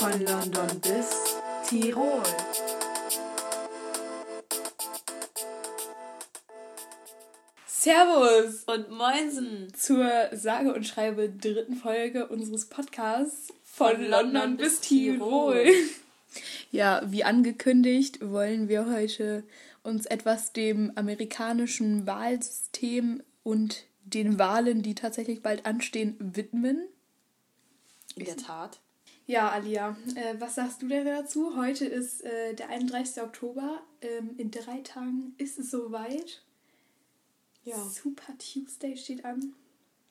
Von London bis Tirol. Servus und Moinsen zur sage und schreibe dritten Folge unseres Podcasts von, von London, London bis Tirol. Tirol. Ja, wie angekündigt, wollen wir heute uns etwas dem amerikanischen Wahlsystem und den Wahlen, die tatsächlich bald anstehen, widmen. In der Tat. Ja, Alia, äh, was sagst du denn dazu? Heute ist äh, der 31. Oktober. Ähm, in drei Tagen ist es soweit. Ja. Super Tuesday steht an.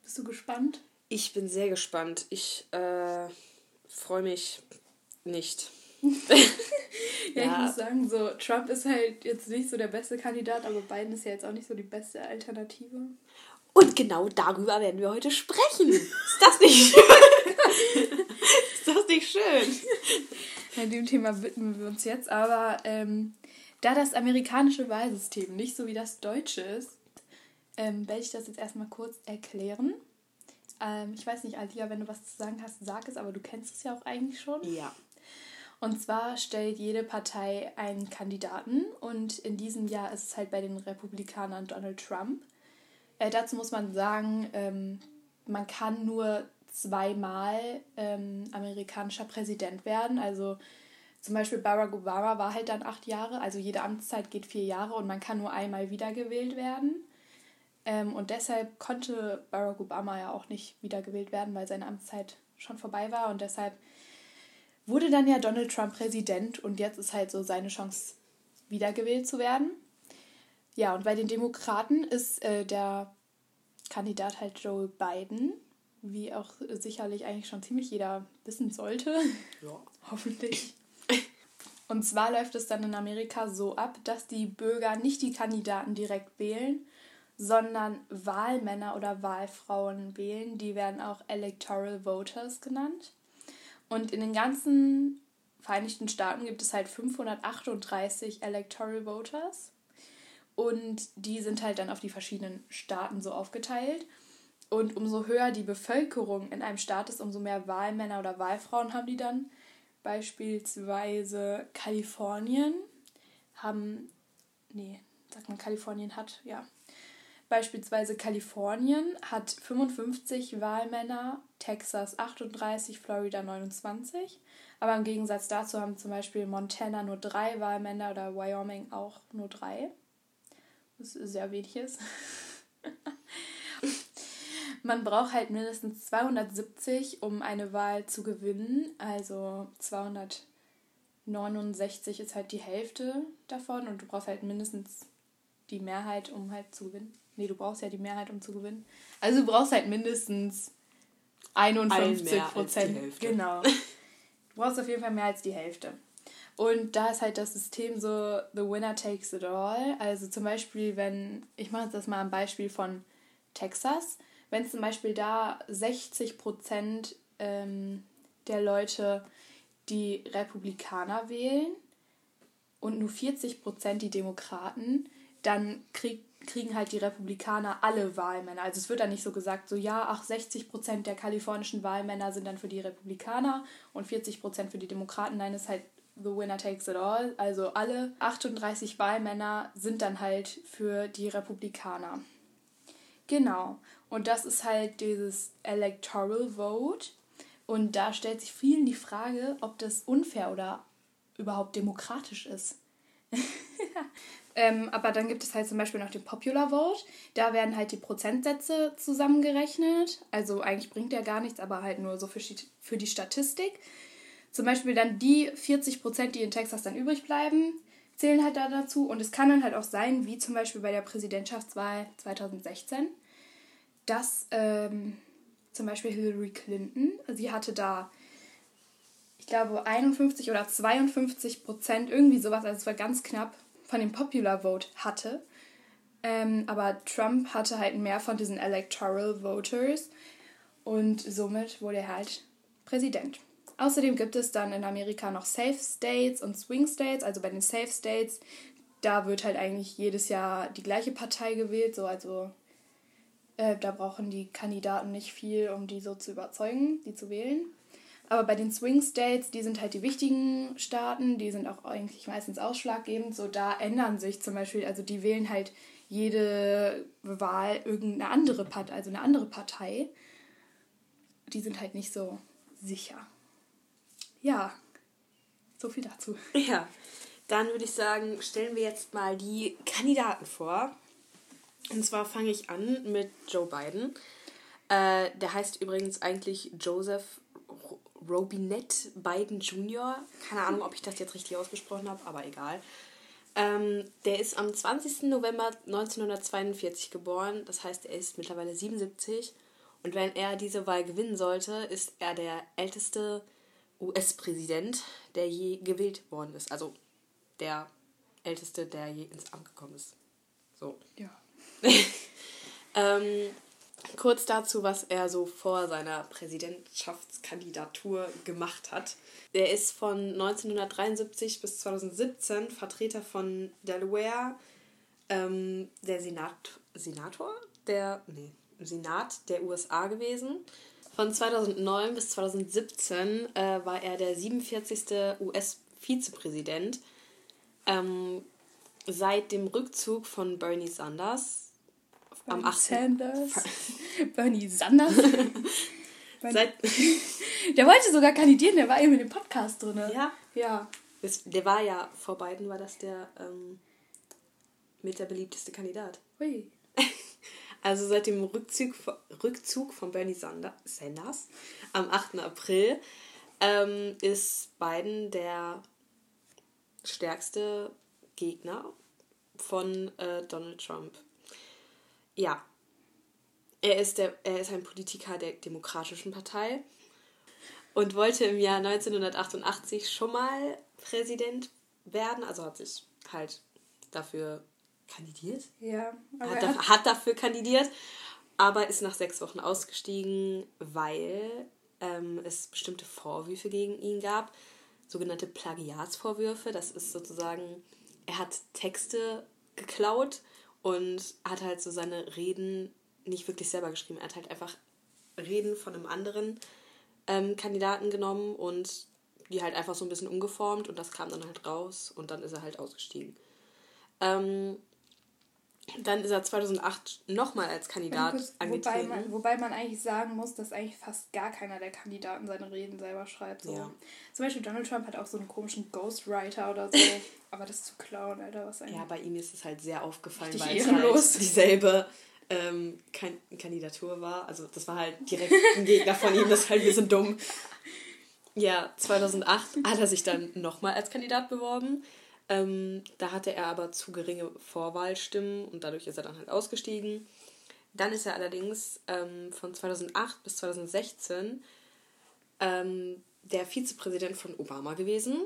Bist du gespannt? Ich bin sehr gespannt. Ich äh, freue mich nicht. ja, ja, ich muss sagen, so Trump ist halt jetzt nicht so der beste Kandidat, aber Biden ist ja jetzt auch nicht so die beste Alternative. Und genau darüber werden wir heute sprechen. Ist das nicht schön? ist das nicht schön? An dem Thema widmen wir uns jetzt, aber ähm, da das amerikanische Wahlsystem nicht so wie das deutsche ist, ähm, werde ich das jetzt erstmal kurz erklären. Ähm, ich weiß nicht, Alia, wenn du was zu sagen hast, sag es, aber du kennst es ja auch eigentlich schon. Ja. Und zwar stellt jede Partei einen Kandidaten und in diesem Jahr ist es halt bei den Republikanern Donald Trump. Äh, dazu muss man sagen, ähm, man kann nur zweimal ähm, amerikanischer Präsident werden. Also zum Beispiel Barack Obama war halt dann acht Jahre, also jede Amtszeit geht vier Jahre und man kann nur einmal wiedergewählt werden. Ähm, und deshalb konnte Barack Obama ja auch nicht wiedergewählt werden, weil seine Amtszeit schon vorbei war. Und deshalb wurde dann ja Donald Trump Präsident und jetzt ist halt so seine Chance, wiedergewählt zu werden. Ja, und bei den Demokraten ist äh, der Kandidat halt Joe Biden, wie auch sicherlich eigentlich schon ziemlich jeder wissen sollte. Ja. Hoffentlich. Und zwar läuft es dann in Amerika so ab, dass die Bürger nicht die Kandidaten direkt wählen, sondern Wahlmänner oder Wahlfrauen wählen. Die werden auch Electoral Voters genannt. Und in den ganzen Vereinigten Staaten gibt es halt 538 Electoral Voters. Und die sind halt dann auf die verschiedenen Staaten so aufgeteilt. Und umso höher die Bevölkerung in einem Staat ist, umso mehr Wahlmänner oder Wahlfrauen haben die dann. Beispielsweise Kalifornien haben, nee, sagt man Kalifornien hat, ja, Beispielsweise Kalifornien hat 55 Wahlmänner, Texas 38, Florida 29. Aber im Gegensatz dazu haben zum Beispiel Montana nur drei Wahlmänner oder Wyoming auch nur drei. Was sehr wenig ist. Man braucht halt mindestens 270, um eine Wahl zu gewinnen. Also 269 ist halt die Hälfte davon und du brauchst halt mindestens die Mehrheit, um halt zu gewinnen. Nee, du brauchst ja die Mehrheit, um zu gewinnen. Also du brauchst halt mindestens 51 Prozent. Genau. Du brauchst auf jeden Fall mehr als die Hälfte. Und da ist halt das System so, the winner takes it all. Also zum Beispiel, wenn, ich mache das mal am Beispiel von Texas, wenn zum Beispiel da 60 Prozent ähm, der Leute die Republikaner wählen und nur 40 Prozent die Demokraten, dann kriegt kriegen halt die Republikaner alle Wahlmänner. Also es wird dann nicht so gesagt, so ja, ach, 60 Prozent der kalifornischen Wahlmänner sind dann für die Republikaner und 40 Prozent für die Demokraten. Nein, es ist halt the winner takes it all. Also alle 38 Wahlmänner sind dann halt für die Republikaner. Genau. Und das ist halt dieses Electoral Vote. Und da stellt sich vielen die Frage, ob das unfair oder überhaupt demokratisch ist. Ähm, aber dann gibt es halt zum Beispiel noch den Popular Vote. Da werden halt die Prozentsätze zusammengerechnet. Also eigentlich bringt der gar nichts, aber halt nur so für, für die Statistik. Zum Beispiel dann die 40 Prozent, die in Texas dann übrig bleiben, zählen halt da dazu. Und es kann dann halt auch sein, wie zum Beispiel bei der Präsidentschaftswahl 2016, dass ähm, zum Beispiel Hillary Clinton, sie hatte da ich glaube 51 oder 52 Prozent, irgendwie sowas, also es war ganz knapp von dem Popular Vote hatte. Ähm, aber Trump hatte halt mehr von diesen Electoral Voters und somit wurde er halt Präsident. Außerdem gibt es dann in Amerika noch Safe States und Swing States. Also bei den Safe States, da wird halt eigentlich jedes Jahr die gleiche Partei gewählt. So, also äh, da brauchen die Kandidaten nicht viel, um die so zu überzeugen, die zu wählen. Aber bei den Swing States, die sind halt die wichtigen Staaten, die sind auch eigentlich meistens ausschlaggebend. So, da ändern sich zum Beispiel, also die wählen halt jede Wahl irgendeine andere Partei, also eine andere Partei. Die sind halt nicht so sicher. Ja, so viel dazu. Ja, dann würde ich sagen, stellen wir jetzt mal die Kandidaten vor. Und zwar fange ich an mit Joe Biden. Äh, der heißt übrigens eigentlich Joseph Robinette Biden Jr. Keine Ahnung, ob ich das jetzt richtig ausgesprochen habe, aber egal. Ähm, der ist am 20. November 1942 geboren, das heißt, er ist mittlerweile 77. Und wenn er diese Wahl gewinnen sollte, ist er der älteste US-Präsident, der je gewählt worden ist. Also der älteste, der je ins Amt gekommen ist. So. Ja. ähm, kurz dazu, was er so vor seiner Präsidentschaftskandidatur gemacht hat. Er ist von 1973 bis 2017 Vertreter von Delaware, ähm, der Senat, Senator, der, nee, Senat der USA gewesen. Von 2009 bis 2017 äh, war er der 47. US-Vizepräsident. Ähm, seit dem Rückzug von Bernie Sanders Bernie am 8. Sanders. Bernie Sanders. Seit der wollte sogar kandidieren, der war eben in dem Podcast drin. Ja? Ja. Das, der war ja, vor beiden war das der ähm, mit der beliebteste Kandidat. Ui. Also seit dem Rückzug, Rückzug von Bernie Sanders am 8. April ähm, ist Biden der stärkste Gegner von äh, Donald Trump. Ja, er ist, der, er ist ein Politiker der Demokratischen Partei und wollte im Jahr 1988 schon mal Präsident werden, also hat sich halt dafür kandidiert. Ja. Hat, hat, hat, dafür kandidiert, aber ist nach sechs Wochen ausgestiegen, weil ähm, es bestimmte Vorwürfe gegen ihn gab, sogenannte Plagiatsvorwürfe. Das ist sozusagen, er hat Texte geklaut und hat halt so seine Reden nicht wirklich selber geschrieben. Er hat halt einfach Reden von einem anderen ähm, Kandidaten genommen und die halt einfach so ein bisschen umgeformt und das kam dann halt raus und dann ist er halt ausgestiegen. Ähm, dann ist er 2008 nochmal als Kandidat kurz, angetreten. Wobei man, wobei man eigentlich sagen muss, dass eigentlich fast gar keiner der Kandidaten seine Reden selber schreibt. So. Ja. Zum Beispiel Donald Trump hat auch so einen komischen Ghostwriter oder so. aber das ist zu klauen, Alter. Was eigentlich ja, bei ihm ist es halt sehr aufgefallen, weil es halt dieselbe ähm, Kandidatur war. Also das war halt direkt ein Gegner von ihm. Das ist halt, wir sind dumm. Ja, 2008 hat er sich dann nochmal als Kandidat beworben. Ähm, da hatte er aber zu geringe Vorwahlstimmen und dadurch ist er dann halt ausgestiegen. Dann ist er allerdings ähm, von 2008 bis 2016 ähm, der Vizepräsident von Obama gewesen.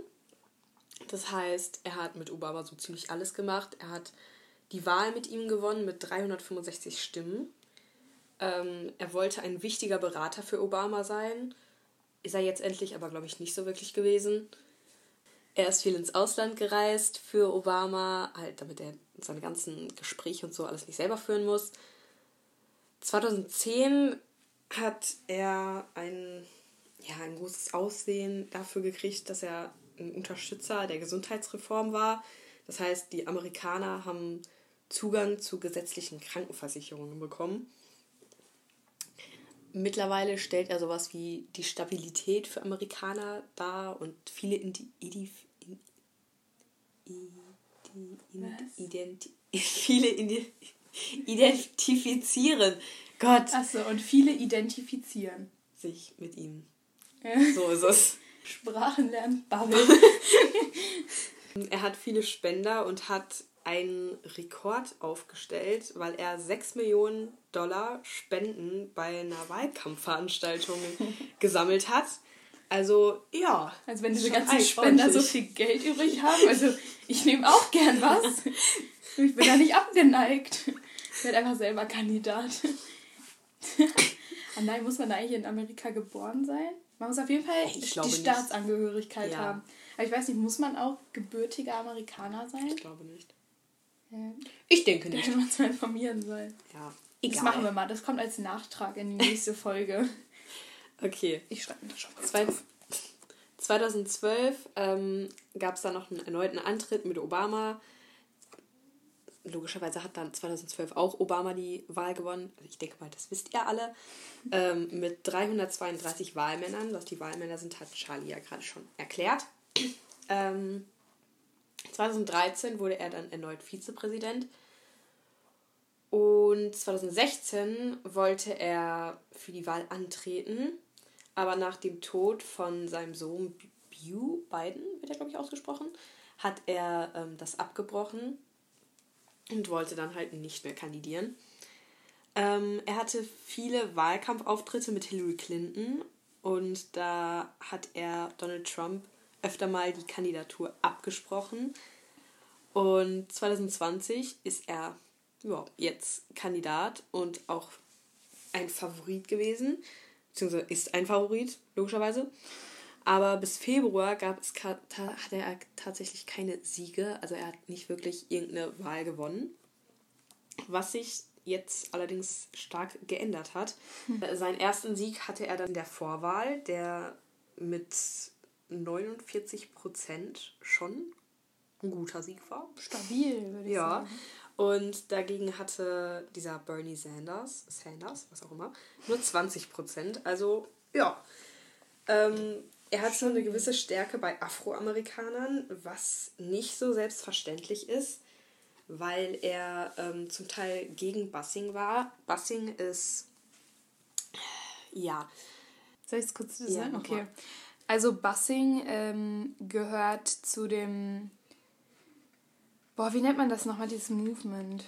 Das heißt, er hat mit Obama so ziemlich alles gemacht. Er hat die Wahl mit ihm gewonnen mit 365 Stimmen. Ähm, er wollte ein wichtiger Berater für Obama sein. Ist er jetzt endlich aber, glaube ich, nicht so wirklich gewesen. Er ist viel ins Ausland gereist für Obama, halt damit er seine ganzen Gespräche und so alles nicht selber führen muss. 2010 hat er ein, ja, ein großes Aussehen dafür gekriegt, dass er ein Unterstützer der Gesundheitsreform war. Das heißt, die Amerikaner haben Zugang zu gesetzlichen Krankenversicherungen bekommen. Mittlerweile stellt er sowas wie die Stabilität für Amerikaner dar und viele Indi Viele identifizieren. Gott. Achso, und viele identifizieren. Sich mit ihm. Ja. So ist es. Sprachenlernen, Bubble. er hat viele Spender und hat einen Rekord aufgestellt, weil er 6 Millionen Dollar Spenden bei einer Wahlkampfveranstaltung gesammelt hat. Also, ja. Also, wenn diese ganzen Spender so viel Geld übrig haben, also ich nehme auch gern was. Ich bin da nicht abgeneigt. Ich werde einfach selber Kandidat. ah nein, muss man da eigentlich in Amerika geboren sein? Man muss auf jeden Fall die Staatsangehörigkeit ja. haben. Aber ich weiß nicht, muss man auch gebürtiger Amerikaner sein? Ich glaube nicht. Ich denke nicht. Da hätte man mal informieren sollen. Ja. Egal. Das machen wir mal. Das kommt als Nachtrag in die nächste Folge. Okay. Ich schreibe mir das schon mal. Zwei, 2012 ähm, gab es dann noch einen erneuten Antritt mit Obama. Logischerweise hat dann 2012 auch Obama die Wahl gewonnen. Also ich denke mal, das wisst ihr alle. Ähm, mit 332 Wahlmännern. Was die Wahlmänner sind, hat Charlie ja gerade schon erklärt. Ähm, 2013 wurde er dann erneut Vizepräsident. Und 2016 wollte er für die Wahl antreten, aber nach dem Tod von seinem Sohn Bew, Biden wird er glaube ich ausgesprochen, hat er ähm, das abgebrochen und wollte dann halt nicht mehr kandidieren. Ähm, er hatte viele Wahlkampfauftritte mit Hillary Clinton und da hat er Donald Trump öfter mal die Kandidatur abgesprochen. Und 2020 ist er ja, jetzt Kandidat und auch ein Favorit gewesen, beziehungsweise ist ein Favorit, logischerweise. Aber bis Februar gab es, hat er tatsächlich keine Siege, also er hat nicht wirklich irgendeine Wahl gewonnen. Was sich jetzt allerdings stark geändert hat. Hm. Seinen ersten Sieg hatte er dann in der Vorwahl, der mit 49 Prozent schon ein guter Sieg war. Stabil, würde ich ja. sagen. Und dagegen hatte dieser Bernie Sanders, Sanders, was auch immer, nur 20 Prozent. Also, ja. Ähm, er hat schon eine gewisse Stärke bei Afroamerikanern, was nicht so selbstverständlich ist, weil er ähm, zum Teil gegen Bussing war. Bussing ist, ja. Soll ich es kurz sagen? Ja, okay. Also Bussing ähm, gehört zu dem Boah, wie nennt man das nochmal, dieses Movement?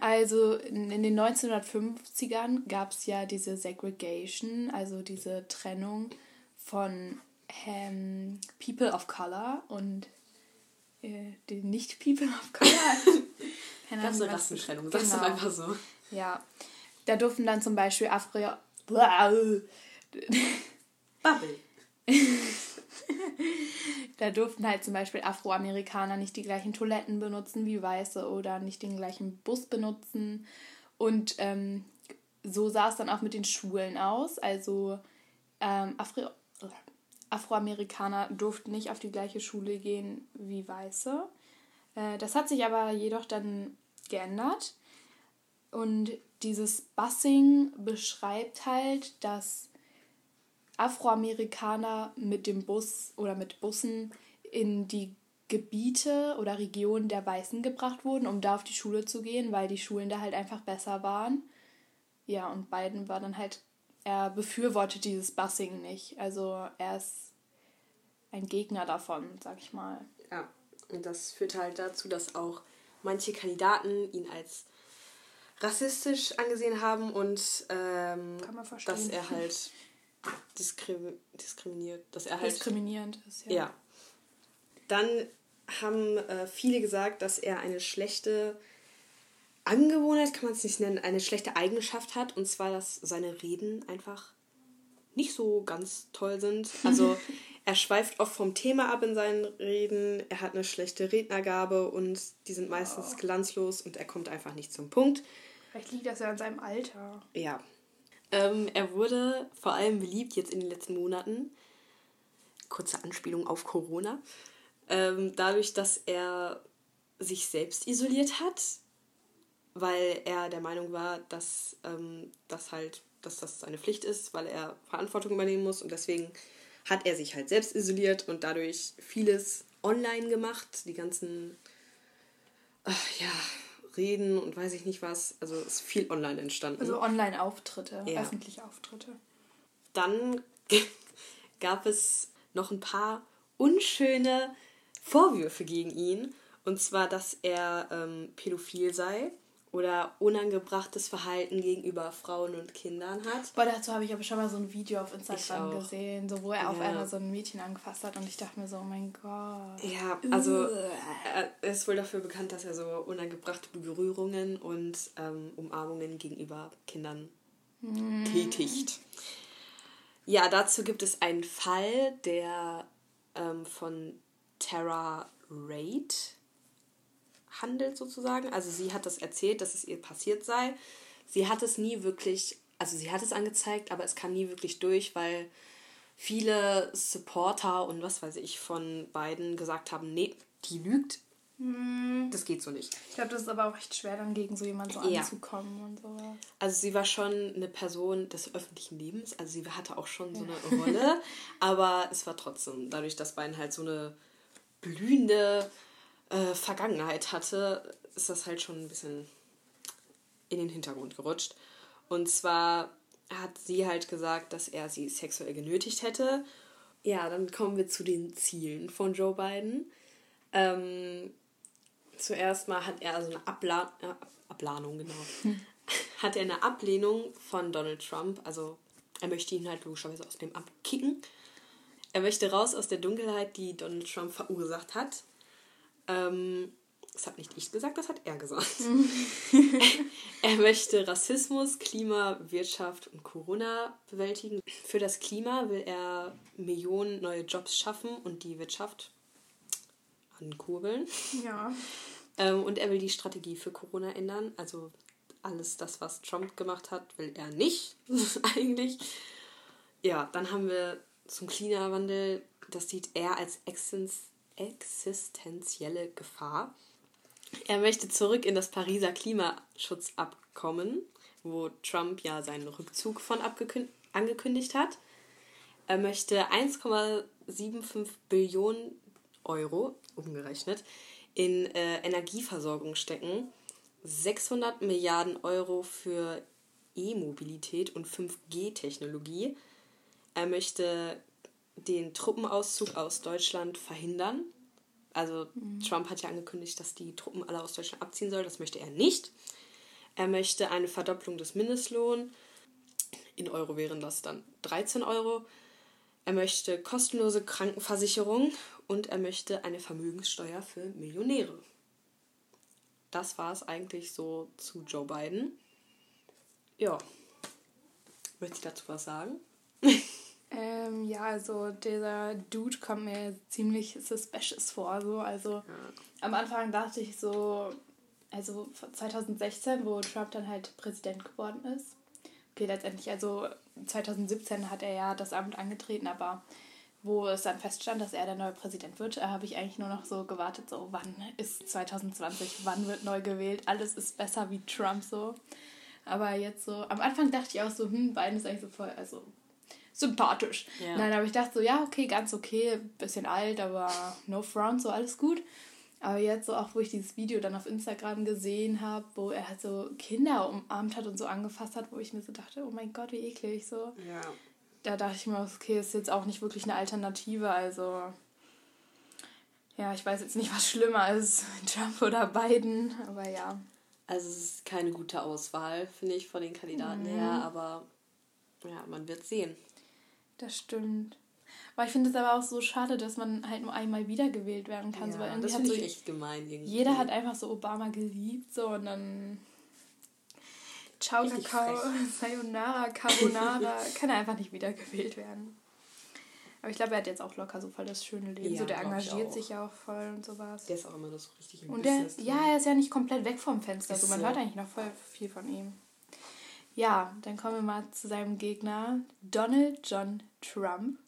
Also in, in den 1950ern gab es ja diese Segregation, also diese Trennung von ähm, People of Color und äh, den Nicht-People of Color. Keine Ahnung, eine Rassentrennung, sagst genau. du einfach so. Ja, da durften dann zum Beispiel Afro... Bubble. da durften halt zum Beispiel Afroamerikaner nicht die gleichen Toiletten benutzen wie Weiße oder nicht den gleichen Bus benutzen. Und ähm, so sah es dann auch mit den Schulen aus. Also ähm, Afro Afroamerikaner durften nicht auf die gleiche Schule gehen wie Weiße. Äh, das hat sich aber jedoch dann geändert. Und dieses Busing beschreibt halt, dass Afroamerikaner mit dem Bus oder mit Bussen in die Gebiete oder Regionen der Weißen gebracht wurden, um da auf die Schule zu gehen, weil die Schulen da halt einfach besser waren. Ja, und Biden war dann halt, er befürwortet dieses Busing nicht. Also er ist ein Gegner davon, sag ich mal. Ja, und das führt halt dazu, dass auch manche Kandidaten ihn als rassistisch angesehen haben und ähm, dass er halt diskrim diskriminiert, dass er halt diskriminierend ist. Ja. ja. Dann haben äh, viele gesagt, dass er eine schlechte Angewohnheit, kann man es nicht nennen, eine schlechte Eigenschaft hat, und zwar, dass seine Reden einfach nicht so ganz toll sind. Also er schweift oft vom Thema ab in seinen Reden, er hat eine schlechte Rednergabe und die sind meistens oh. glanzlos und er kommt einfach nicht zum Punkt. Vielleicht liegt das ja an seinem Alter. Ja, ähm, er wurde vor allem beliebt jetzt in den letzten Monaten. Kurze Anspielung auf Corona. Ähm, dadurch, dass er sich selbst isoliert hat, weil er der Meinung war, dass ähm, das halt, dass das seine Pflicht ist, weil er Verantwortung übernehmen muss und deswegen hat er sich halt selbst isoliert und dadurch vieles online gemacht, die ganzen ach, ja, Reden und weiß ich nicht was. Also ist viel online entstanden. Also Online-Auftritte, ja. öffentliche Auftritte. Dann gab es noch ein paar unschöne Vorwürfe gegen ihn. Und zwar, dass er ähm, pädophil sei oder unangebrachtes Verhalten gegenüber Frauen und Kindern hat. Boah, dazu habe ich aber schon mal so ein Video auf Instagram gesehen, so wo er ja. auf einmal so ein Mädchen angefasst hat und ich dachte mir so, oh mein Gott. Ja, also er ist wohl dafür bekannt, dass er so unangebrachte Berührungen und ähm, Umarmungen gegenüber Kindern mm. tätigt. Ja, dazu gibt es einen Fall, der ähm, von Tara Raid handelt sozusagen. Also sie hat das erzählt, dass es ihr passiert sei. Sie hat es nie wirklich, also sie hat es angezeigt, aber es kam nie wirklich durch, weil viele Supporter und was weiß ich von beiden gesagt haben, nee, die lügt. Hm. Das geht so nicht. Ich glaube, das ist aber auch echt schwer, dann gegen so jemanden so ja. anzukommen und sowas. Also sie war schon eine Person des öffentlichen Lebens, also sie hatte auch schon so eine Rolle, aber es war trotzdem, dadurch, dass Biden halt so eine blühende äh, Vergangenheit hatte, ist das halt schon ein bisschen in den Hintergrund gerutscht. Und zwar hat sie halt gesagt, dass er sie sexuell genötigt hätte. Ja, dann kommen wir zu den Zielen von Joe Biden. Ähm, zuerst mal hat er also eine Abla äh, Ablahnung, genau. Hm. Hat er eine Ablehnung von Donald Trump. Also er möchte ihn halt logischerweise aus dem abkicken. Er möchte raus aus der Dunkelheit, die Donald Trump verursacht hat. Ähm, das hat nicht ich gesagt, das hat er gesagt. er möchte Rassismus, Klima, Wirtschaft und Corona bewältigen. Für das Klima will er Millionen neue Jobs schaffen und die Wirtschaft ankurbeln. Ja. Ähm, und er will die Strategie für Corona ändern. Also alles das, was Trump gemacht hat, will er nicht eigentlich. Ja, dann haben wir zum Klimawandel. Das sieht er als existenzielle Gefahr. Er möchte zurück in das Pariser Klimaschutzabkommen, wo Trump ja seinen Rückzug von angekündigt hat. Er möchte 1,75 Billionen Euro, umgerechnet, in äh, Energieversorgung stecken, 600 Milliarden Euro für E-Mobilität und 5G-Technologie. Er möchte den Truppenauszug aus Deutschland verhindern also mhm. Trump hat ja angekündigt, dass die Truppen alle aus Deutschland abziehen sollen. Das möchte er nicht. Er möchte eine Verdopplung des Mindestlohns. In Euro wären das dann 13 Euro. Er möchte kostenlose Krankenversicherung und er möchte eine Vermögenssteuer für Millionäre. Das war es eigentlich so zu Joe Biden. Ja. Möchte ich dazu was sagen? Ähm, ja, also dieser Dude kommt mir ziemlich suspicious vor. So. Also ja. am Anfang dachte ich so, also 2016, wo Trump dann halt Präsident geworden ist. Okay, letztendlich, also 2017 hat er ja das Amt angetreten, aber wo es dann feststand, dass er der neue Präsident wird, habe ich eigentlich nur noch so gewartet, so wann ist 2020, wann wird neu gewählt, alles ist besser wie Trump so. Aber jetzt so, am Anfang dachte ich auch so, hm, Biden ist eigentlich so voll, also sympathisch. Ja. Nein, aber ich dachte so, ja, okay, ganz okay, bisschen alt, aber no front, so alles gut. Aber jetzt so auch, wo ich dieses Video dann auf Instagram gesehen habe, wo er halt so Kinder umarmt hat und so angefasst hat, wo ich mir so dachte, oh mein Gott, wie eklig so. Ja. Da dachte ich mir, okay, ist jetzt auch nicht wirklich eine Alternative, also ja, ich weiß jetzt nicht, was schlimmer ist, Trump oder Biden, aber ja. Also es ist keine gute Auswahl, finde ich, von den Kandidaten mhm. her, aber ja, man wird sehen. Das stimmt. Aber ich finde es aber auch so schade, dass man halt nur einmal wiedergewählt werden kann. Ja, so, weil das finde so, ich echt gemein. Irgendwie. Jeder hat einfach so Obama geliebt so und dann Ciao Kakao, Sayonara, Carbonara, kann er einfach nicht wiedergewählt werden. Aber ich glaube, er hat jetzt auch locker so voll das schöne Leben. Ja, so, der engagiert sich ja auch voll und sowas. Der ist auch immer das richtig im Und der, ja, er ist ja nicht komplett weg vom Fenster. So, man so. hört eigentlich noch voll viel von ihm. Ja, dann kommen wir mal zu seinem Gegner, Donald John Trump.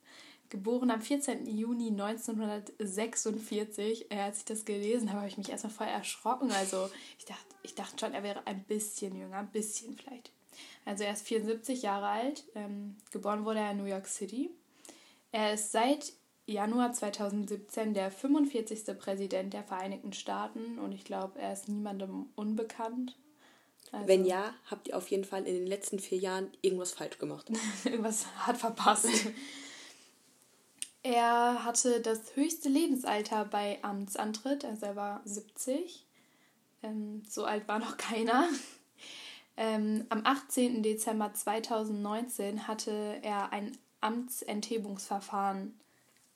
Geboren am 14. Juni 1946. Als ich das gelesen habe, habe ich mich erstmal voll erschrocken. Also ich dachte, ich dachte schon, er wäre ein bisschen jünger, ein bisschen vielleicht. Also er ist 74 Jahre alt. Ähm, geboren wurde er in New York City. Er ist seit Januar 2017 der 45. Präsident der Vereinigten Staaten und ich glaube, er ist niemandem unbekannt. Also. Wenn ja, habt ihr auf jeden Fall in den letzten vier Jahren irgendwas falsch gemacht. irgendwas hat verpasst. er hatte das höchste Lebensalter bei Amtsantritt, also er war 70. Ähm, so alt war noch keiner. Ähm, am 18. Dezember 2019 hatte er ein Amtsenthebungsverfahren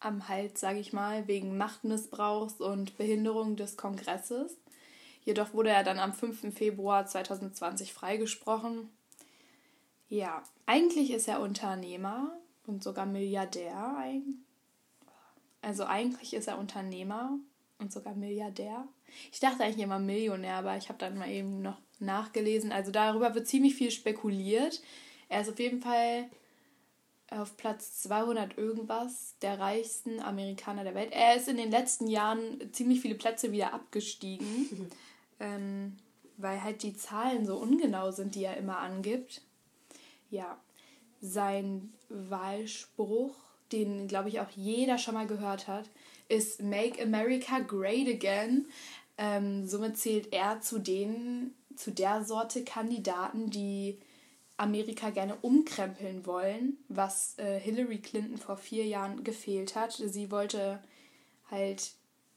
am Hals, sage ich mal, wegen Machtmissbrauchs und Behinderung des Kongresses. Jedoch wurde er dann am 5. Februar 2020 freigesprochen. Ja, eigentlich ist er Unternehmer und sogar Milliardär. Also eigentlich ist er Unternehmer und sogar Milliardär. Ich dachte eigentlich immer Millionär, aber ich habe dann mal eben noch nachgelesen. Also darüber wird ziemlich viel spekuliert. Er ist auf jeden Fall auf Platz 200 irgendwas der reichsten Amerikaner der Welt. Er ist in den letzten Jahren ziemlich viele Plätze wieder abgestiegen, ähm, weil halt die Zahlen so ungenau sind, die er immer angibt. Ja, sein Wahlspruch, den glaube ich auch jeder schon mal gehört hat, ist Make America Great Again. Ähm, somit zählt er zu den, zu der Sorte Kandidaten, die Amerika gerne umkrempeln wollen, was äh, Hillary Clinton vor vier Jahren gefehlt hat. Sie wollte halt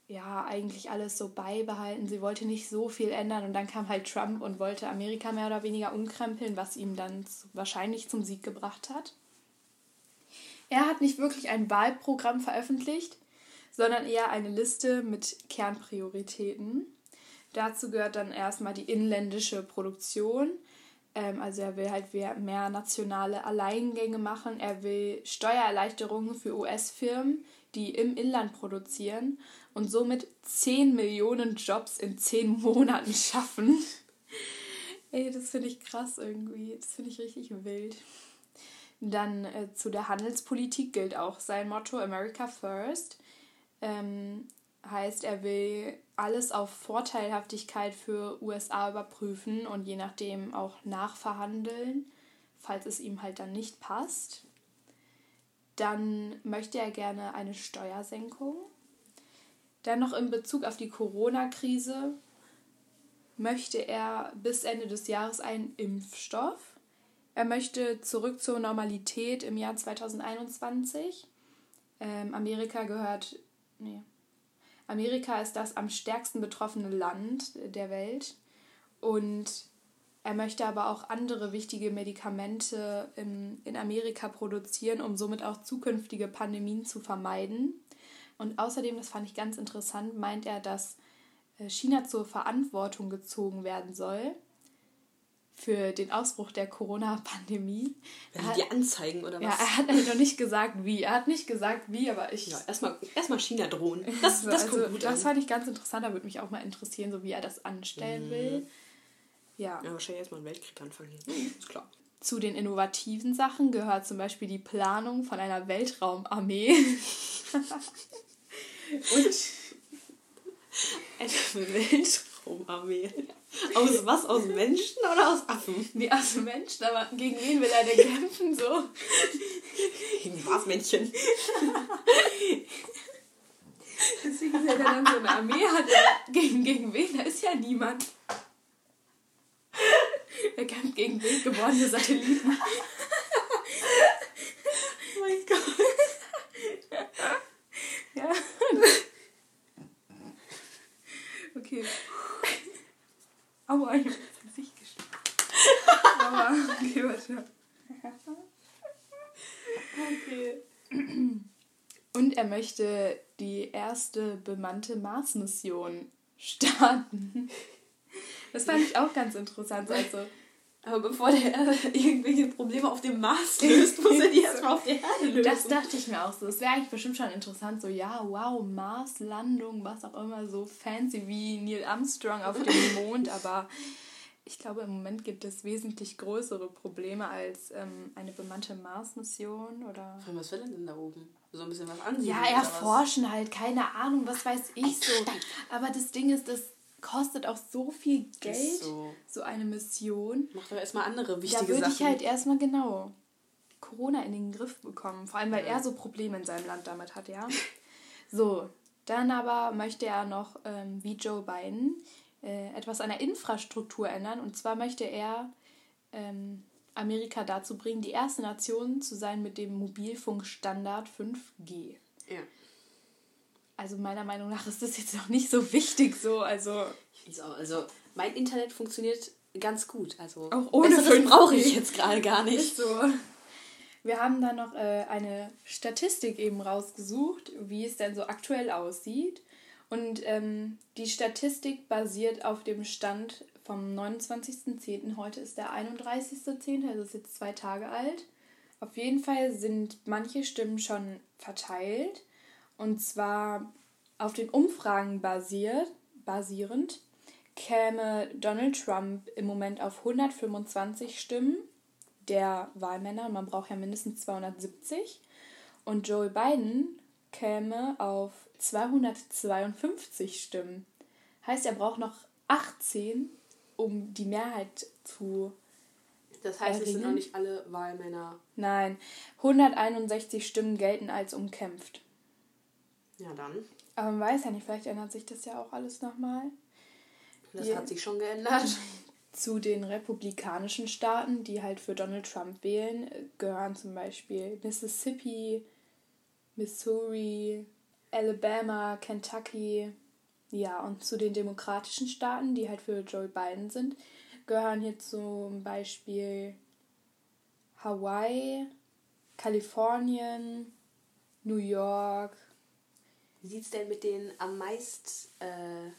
ja eigentlich alles so beibehalten. Sie wollte nicht so viel ändern und dann kam halt Trump und wollte Amerika mehr oder weniger umkrempeln, was ihm dann wahrscheinlich zum Sieg gebracht hat. Er hat nicht wirklich ein Wahlprogramm veröffentlicht, sondern eher eine Liste mit Kernprioritäten. Dazu gehört dann erstmal die inländische Produktion, ähm, also er will halt mehr nationale Alleingänge machen. Er will Steuererleichterungen für US-Firmen, die im Inland produzieren und somit 10 Millionen Jobs in 10 Monaten schaffen. Ey, das finde ich krass irgendwie. Das finde ich richtig wild. Dann äh, zu der Handelspolitik gilt auch sein Motto America First. Ähm, heißt, er will alles auf Vorteilhaftigkeit für USA überprüfen und je nachdem auch nachverhandeln, falls es ihm halt dann nicht passt. Dann möchte er gerne eine Steuersenkung. Dann noch in Bezug auf die Corona-Krise möchte er bis Ende des Jahres einen Impfstoff. Er möchte zurück zur Normalität im Jahr 2021. Ähm, Amerika gehört, nee, Amerika ist das am stärksten betroffene Land der Welt und er möchte aber auch andere wichtige Medikamente in, in Amerika produzieren, um somit auch zukünftige Pandemien zu vermeiden. Und außerdem, das fand ich ganz interessant, meint er, dass äh, China zur Verantwortung gezogen werden soll für den Ausbruch der Corona-Pandemie. Also die anzeigen oder was? Ja, er hat noch nicht gesagt, wie. Er hat nicht gesagt, wie, aber ich. Ja, erstmal erst China drohen. Das, das also, kommt gut Das an. fand ich ganz interessant. Da würde mich auch mal interessieren, so wie er das anstellen mhm. will. Ja. Ja, wahrscheinlich erstmal einen Weltkrieg anfangen. Ist klar. Zu den innovativen Sachen gehört zum Beispiel die Planung von einer Weltraumarmee. Und eine Weltraumarmee. Aus was? Aus Menschen oder aus Affen? Nee, aus Menschen, aber gegen wen will er denn kämpfen so? Gegen Marsmännchen. Deswegen, wenn er dann so eine Armee hat, gegen, gegen wen? Da ist ja niemand. Er kämpft gegen wildgeborene Satelliten. oh mein Gott. Ja. Okay. Aua, ich hab ins Gesicht geschlagen. Aua, okay, warte. Okay. Und er möchte die erste bemannte Mars-Mission starten. Das fand ich auch ganz interessant. Also, aber bevor der irgendwelche Probleme auf dem Mars löst, muss er die erstmal auf der Erde lösen. Das dachte ich mir auch so. Das wäre eigentlich bestimmt schon interessant. So, ja, wow, Marslandung, was auch immer, so fancy wie Neil Armstrong auf dem Mond. Aber ich glaube, im Moment gibt es wesentlich größere Probleme als ähm, eine bemannte Mars-Mission oder. Was will er denn da oben? So ein bisschen was ansehen? Ja, erforschen halt, keine Ahnung, was weiß ich so. Aber das Ding ist, dass kostet auch so viel Geld, so. so. eine Mission. Macht aber erstmal andere wichtige Sachen. Da würde ich halt erstmal genau Corona in den Griff bekommen. Vor allem, weil ja. er so Probleme in seinem Land damit hat, ja. so, dann aber möchte er noch, ähm, wie Joe Biden, äh, etwas an der Infrastruktur ändern. Und zwar möchte er ähm, Amerika dazu bringen, die erste Nation zu sein mit dem Mobilfunkstandard 5G. Ja also meiner Meinung nach ist das jetzt noch nicht so wichtig so. Also, also mein Internet funktioniert ganz gut. Also auch ohne brauche ich jetzt gerade gar nicht. So. Wir haben da noch äh, eine Statistik eben rausgesucht, wie es denn so aktuell aussieht. Und ähm, die Statistik basiert auf dem Stand vom 29.10. Heute ist der 31.10., also ist jetzt zwei Tage alt. Auf jeden Fall sind manche Stimmen schon verteilt. Und zwar auf den Umfragen basiert, basierend käme Donald Trump im Moment auf 125 Stimmen, der Wahlmänner. Man braucht ja mindestens 270. Und Joe Biden käme auf 252 Stimmen. Heißt, er braucht noch 18, um die Mehrheit zu. Das heißt, es sind noch nicht alle Wahlmänner. Nein, 161 Stimmen gelten als umkämpft. Ja, dann. Aber man weiß ja nicht, vielleicht ändert sich das ja auch alles nochmal. Das Hier hat sich schon geändert. Zu den republikanischen Staaten, die halt für Donald Trump wählen, gehören zum Beispiel Mississippi, Missouri, Alabama, Kentucky. Ja, und zu den demokratischen Staaten, die halt für Joe Biden sind, gehören hier zum Beispiel Hawaii, Kalifornien, New York. Wie sieht es denn mit den am meisten, äh,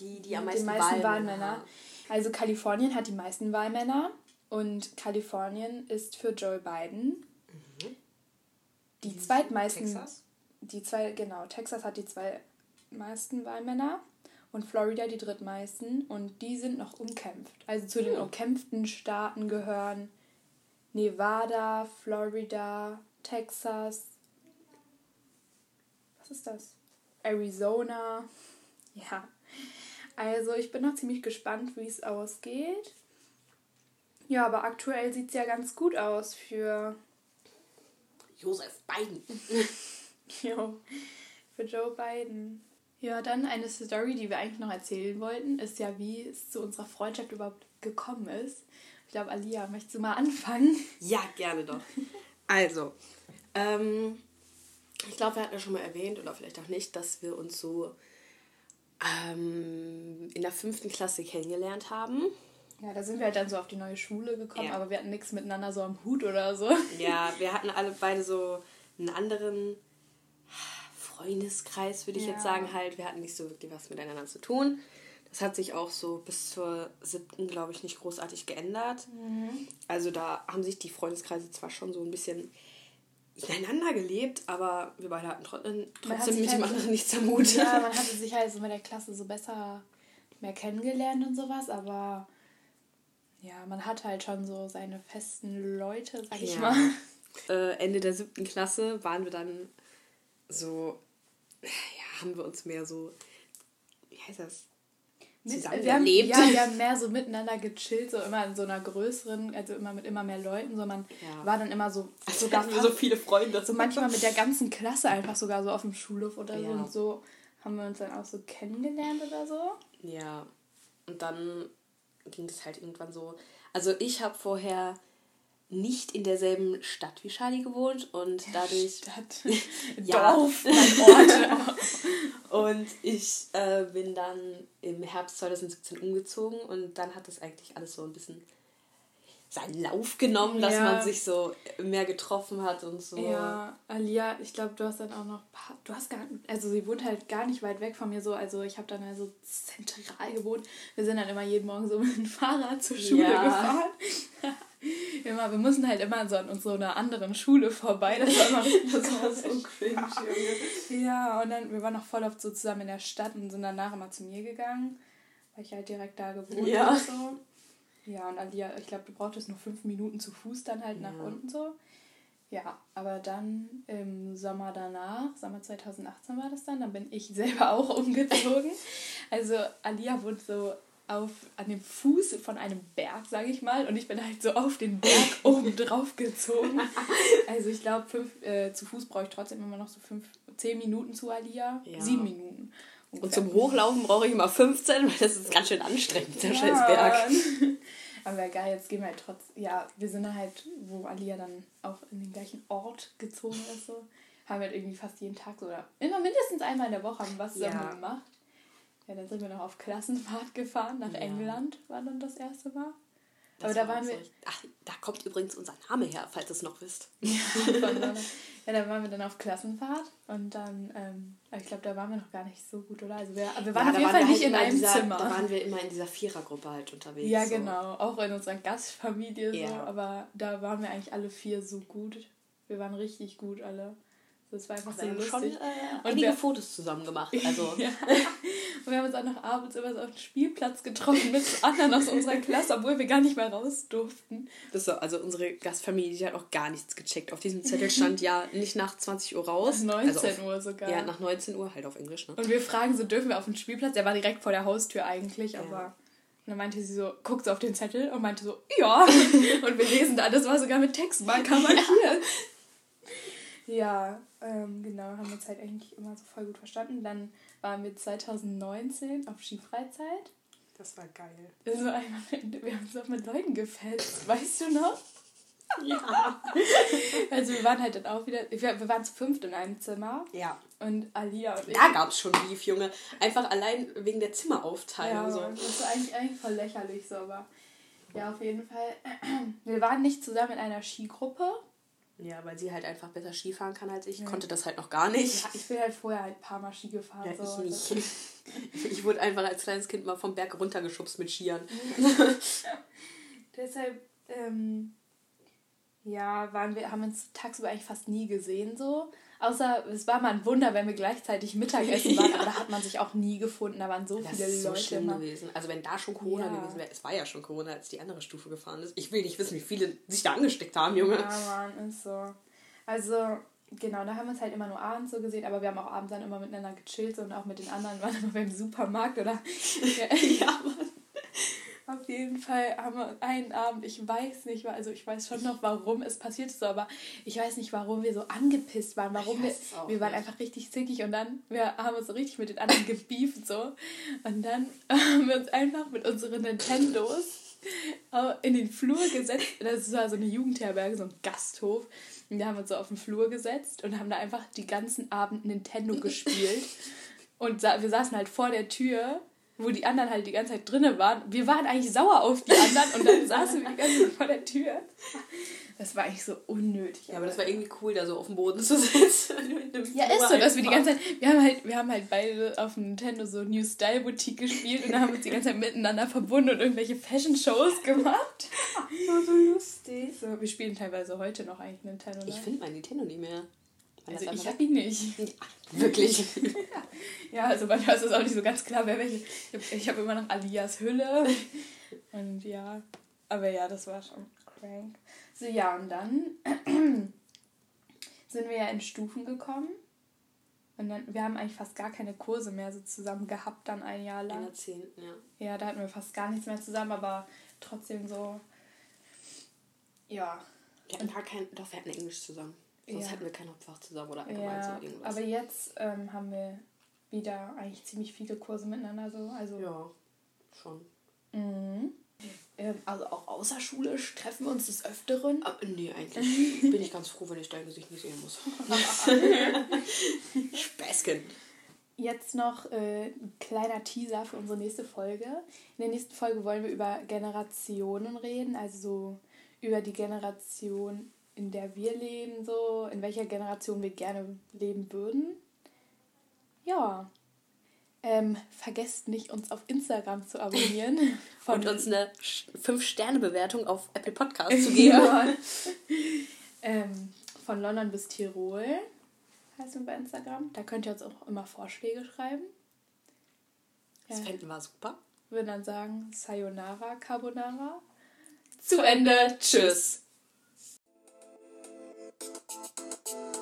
die, die am meisten, meisten Wahlmänner, Also Kalifornien hat die meisten Wahlmänner und Kalifornien ist für Joe Biden. Mhm. Die zweitmeisten. Texas? Die zwei, genau, Texas hat die zwei meisten Wahlmänner und Florida die drittmeisten und die sind noch umkämpft. Also zu den hm. umkämpften Staaten gehören Nevada, Florida, Texas. Ist das? Arizona. Ja. Also ich bin noch ziemlich gespannt, wie es ausgeht. Ja, aber aktuell sieht es ja ganz gut aus für Joseph Biden. jo, für Joe Biden. Ja, dann eine Story, die wir eigentlich noch erzählen wollten, ist ja, wie es zu unserer Freundschaft überhaupt gekommen ist. Ich glaube, Alia, möchtest du mal anfangen? Ja, gerne doch. Also, ähm, ich glaube, wir hatten ja schon mal erwähnt, oder vielleicht auch nicht, dass wir uns so ähm, in der fünften Klasse kennengelernt haben. Ja, da sind wir halt dann so auf die neue Schule gekommen, ja. aber wir hatten nichts miteinander so am Hut oder so. Ja, wir hatten alle beide so einen anderen Freundeskreis, würde ich ja. jetzt sagen, halt. Wir hatten nicht so wirklich was miteinander zu tun. Das hat sich auch so bis zur siebten, glaube ich, nicht großartig geändert. Mhm. Also da haben sich die Freundeskreise zwar schon so ein bisschen ineinander gelebt, aber wir beide hatten trotzdem, trotzdem mit halt dem anderen nichts am Hut. Ja, man hatte sich halt so mit der Klasse so besser mehr kennengelernt und sowas, aber ja, man hat halt schon so seine festen Leute, sag ich ja. mal. Äh, Ende der siebten Klasse waren wir dann so ja, haben wir uns mehr so, wie heißt das? Zusammen wir haben, ja, wir haben mehr so miteinander gechillt, so immer in so einer größeren, also immer mit immer mehr Leuten, so man ja. war dann immer so also sogar fast, so viele Freunde. So manchmal mit der ganzen Klasse einfach sogar so auf dem Schulhof oder ja. so und so haben wir uns dann auch so kennengelernt oder so. Ja. Und dann ging es halt irgendwann so. Also ich habe vorher nicht in derselben Stadt wie Charlie gewohnt und dadurch. Stadt. ja. Dorf, Ort. und ich äh, bin dann im Herbst 2017 umgezogen und dann hat das eigentlich alles so ein bisschen seinen Lauf genommen, dass ja. man sich so mehr getroffen hat und so. Ja, Alia, ich glaube, du hast dann auch noch, du hast gar, also sie wohnt halt gar nicht weit weg von mir so, also ich habe dann also zentral gewohnt. Wir sind dann immer jeden Morgen so mit dem Fahrrad zur Schule ja. gefahren. Immer, wir mussten halt immer so an so einer anderen Schule vorbei. Das war immer das war so cringe, Junge. Ja, und dann, wir waren noch voll oft so zusammen in der Stadt und sind danach immer zu mir gegangen, weil ich halt direkt da gewohnt ja. habe. So. Ja, und Alia, ich glaube, du brauchtest nur fünf Minuten zu Fuß dann halt nach unten so. Ja, aber dann im Sommer danach, Sommer 2018 war das dann, dann bin ich selber auch umgezogen. Also Alia wohnt so auf, an dem Fuß von einem Berg, sage ich mal, und ich bin halt so auf den Berg oben drauf gezogen. Also ich glaube, äh, zu Fuß brauche ich trotzdem immer noch so fünf, zehn Minuten zu Alia, ja. sieben Minuten. Ungefähr. Und zum Hochlaufen brauche ich immer 15, weil das ist ganz schön anstrengend, der ja. scheiß Berg. Aber geil, jetzt gehen wir halt trotz. Ja, wir sind halt, wo Alia dann auch in den gleichen Ort gezogen ist, so. Haben wir halt irgendwie fast jeden Tag so, oder immer mindestens einmal in der Woche haben wir was zusammen ja. gemacht. Ja, dann sind wir noch auf Klassenfahrt gefahren nach ja. England, war dann das erste Mal. Das Aber da waren wir. Ach, da kommt übrigens unser Name her, falls ihr es noch wisst. Ja, ja, da waren wir dann auf Klassenfahrt und dann, ähm, ich glaube, da waren wir noch gar nicht so gut, oder? Also wir, wir waren ja, auf jeden Fall nicht halt in einem dieser, Zimmer. Da waren wir immer in dieser Vierergruppe halt unterwegs. Ja, so. genau. Auch in unserer Gastfamilie ja. so. Aber da waren wir eigentlich alle vier so gut. Wir waren richtig gut alle. Das war einfach so lustig. schon äh, einige wir, Fotos zusammen gemacht. Also. ja. Und wir haben uns auch noch abends immer so auf dem Spielplatz getroffen mit anderen aus unserer Klasse, obwohl wir gar nicht mehr raus durften. Das so, also unsere Gastfamilie, die hat auch gar nichts gecheckt. Auf diesem Zettel stand ja nicht nach 20 Uhr raus. Nach 19 also auf, Uhr sogar. Ja, nach 19 Uhr, halt auf Englisch. Ne? Und wir fragen so, dürfen wir auf den Spielplatz? Der war direkt vor der Haustür eigentlich, aber... Ja. Und dann meinte sie so, guckt so auf den Zettel und meinte so, ja. und wir lesen da, das war sogar mit Textmarker markiert. Ja, ähm, genau, haben wir uns halt eigentlich immer so voll gut verstanden. Dann waren wir 2019 auf Skifreizeit. Das war geil. War einfach, wir haben uns auch mit Leuten gefetzt, weißt du noch? Ja. also wir waren halt dann auch wieder, wir, wir waren zu fünft in einem Zimmer. Ja. Und Alia und ich. Da gab es schon Beef, Junge. Einfach allein wegen der Zimmeraufteilung. Ja, so. das war eigentlich, eigentlich voll lächerlich so, aber ja, auf jeden Fall. Wir waren nicht zusammen in einer Skigruppe. Ja, weil sie halt einfach besser Skifahren kann als ich. Ja. Konnte das halt noch gar nicht. Ja, ich bin halt vorher halt ein paar Mal Ski gefahren. Ja, so. ich nicht. ich wurde einfach als kleines Kind mal vom Berg runtergeschubst mit Skiern. Deshalb, ähm, ja, waren wir, haben uns tagsüber eigentlich fast nie gesehen so. Außer es war mal ein Wunder, wenn wir gleichzeitig Mittagessen waren, ja. aber da hat man sich auch nie gefunden. Da waren so das viele ist so Leute. Schlimm gewesen. Also wenn da schon Corona ja. gewesen wäre, es war ja schon Corona, als die andere Stufe gefahren ist. Ich will nicht wissen, wie viele sich da angesteckt haben, Junge. Ja, Mann, ist so. Also, genau, da haben wir uns halt immer nur abends so gesehen, aber wir haben auch abends dann immer miteinander gechillt und auch mit den anderen waren immer beim Supermarkt oder. ja. Auf jeden Fall haben wir einen Abend, ich weiß nicht, also ich weiß schon noch, warum es passiert ist, aber ich weiß nicht, warum wir so angepisst waren, warum wir, wir waren einfach richtig zickig und dann, wir haben uns so richtig mit den anderen gebieft so. Und dann haben wir uns einfach mit unseren Nintendos in den Flur gesetzt, das war so eine Jugendherberge, so ein Gasthof. Und wir haben uns so auf den Flur gesetzt und haben da einfach die ganzen Abend Nintendo gespielt. Und wir saßen halt vor der Tür wo die anderen halt die ganze Zeit drinnen waren. Wir waren eigentlich sauer auf die anderen und dann saßen wir die ganze Zeit vor der Tür. Das war eigentlich so unnötig. Ja, aber das war irgendwie cool, da so auf dem Boden zu sitzen. ja, ist so, dass wir die ganze Zeit, wir haben halt, wir haben halt beide auf dem Nintendo so New Style Boutique gespielt und haben wir uns die ganze Zeit miteinander verbunden und irgendwelche Fashion Shows gemacht. war so lustig. So, wir spielen teilweise heute noch eigentlich Nintendo. Ne? Ich finde mein Nintendo nicht mehr. Also ich habe ihn nicht. Wirklich? ja, also manchmal ist es auch nicht so ganz klar, wer welche. Ich habe immer noch Alias Hülle. Und ja, aber ja, das war schon crank. So, ja, und dann sind wir ja in Stufen gekommen. Und dann, wir haben eigentlich fast gar keine Kurse mehr so zusammen gehabt, dann ein Jahr lang. In der 10, ja. Ja, da hatten wir fast gar nichts mehr zusammen, aber trotzdem so. Ja. Wir hatten gar kein, doch, wir hatten Englisch zusammen. Sonst ja. hätten wir kein Hauptfach zusammen oder allgemein ja, so irgendwas. Aber jetzt ähm, haben wir wieder eigentlich ziemlich viele Kurse miteinander so. Also ja, schon. Mhm. Ähm, also auch außerschulisch treffen wir uns des Öfteren? Aber, nee, eigentlich bin ich ganz froh, wenn ich dein Gesicht nicht sehen muss. Späßchen. Jetzt noch äh, ein kleiner Teaser für unsere nächste Folge. In der nächsten Folge wollen wir über Generationen reden, also so über die Generation in der wir leben, so, in welcher Generation wir gerne leben würden. Ja. Ähm, vergesst nicht, uns auf Instagram zu abonnieren. und uns eine 5-Sterne-Bewertung auf Apple Podcast zu geben. ähm, von London bis Tirol heißt wir bei Instagram. Da könnt ihr uns auch immer Vorschläge schreiben. Das ja. fänden wir super. Würden dann sagen Sayonara Carbonara. Zu Ende. Tschüss. Thank you.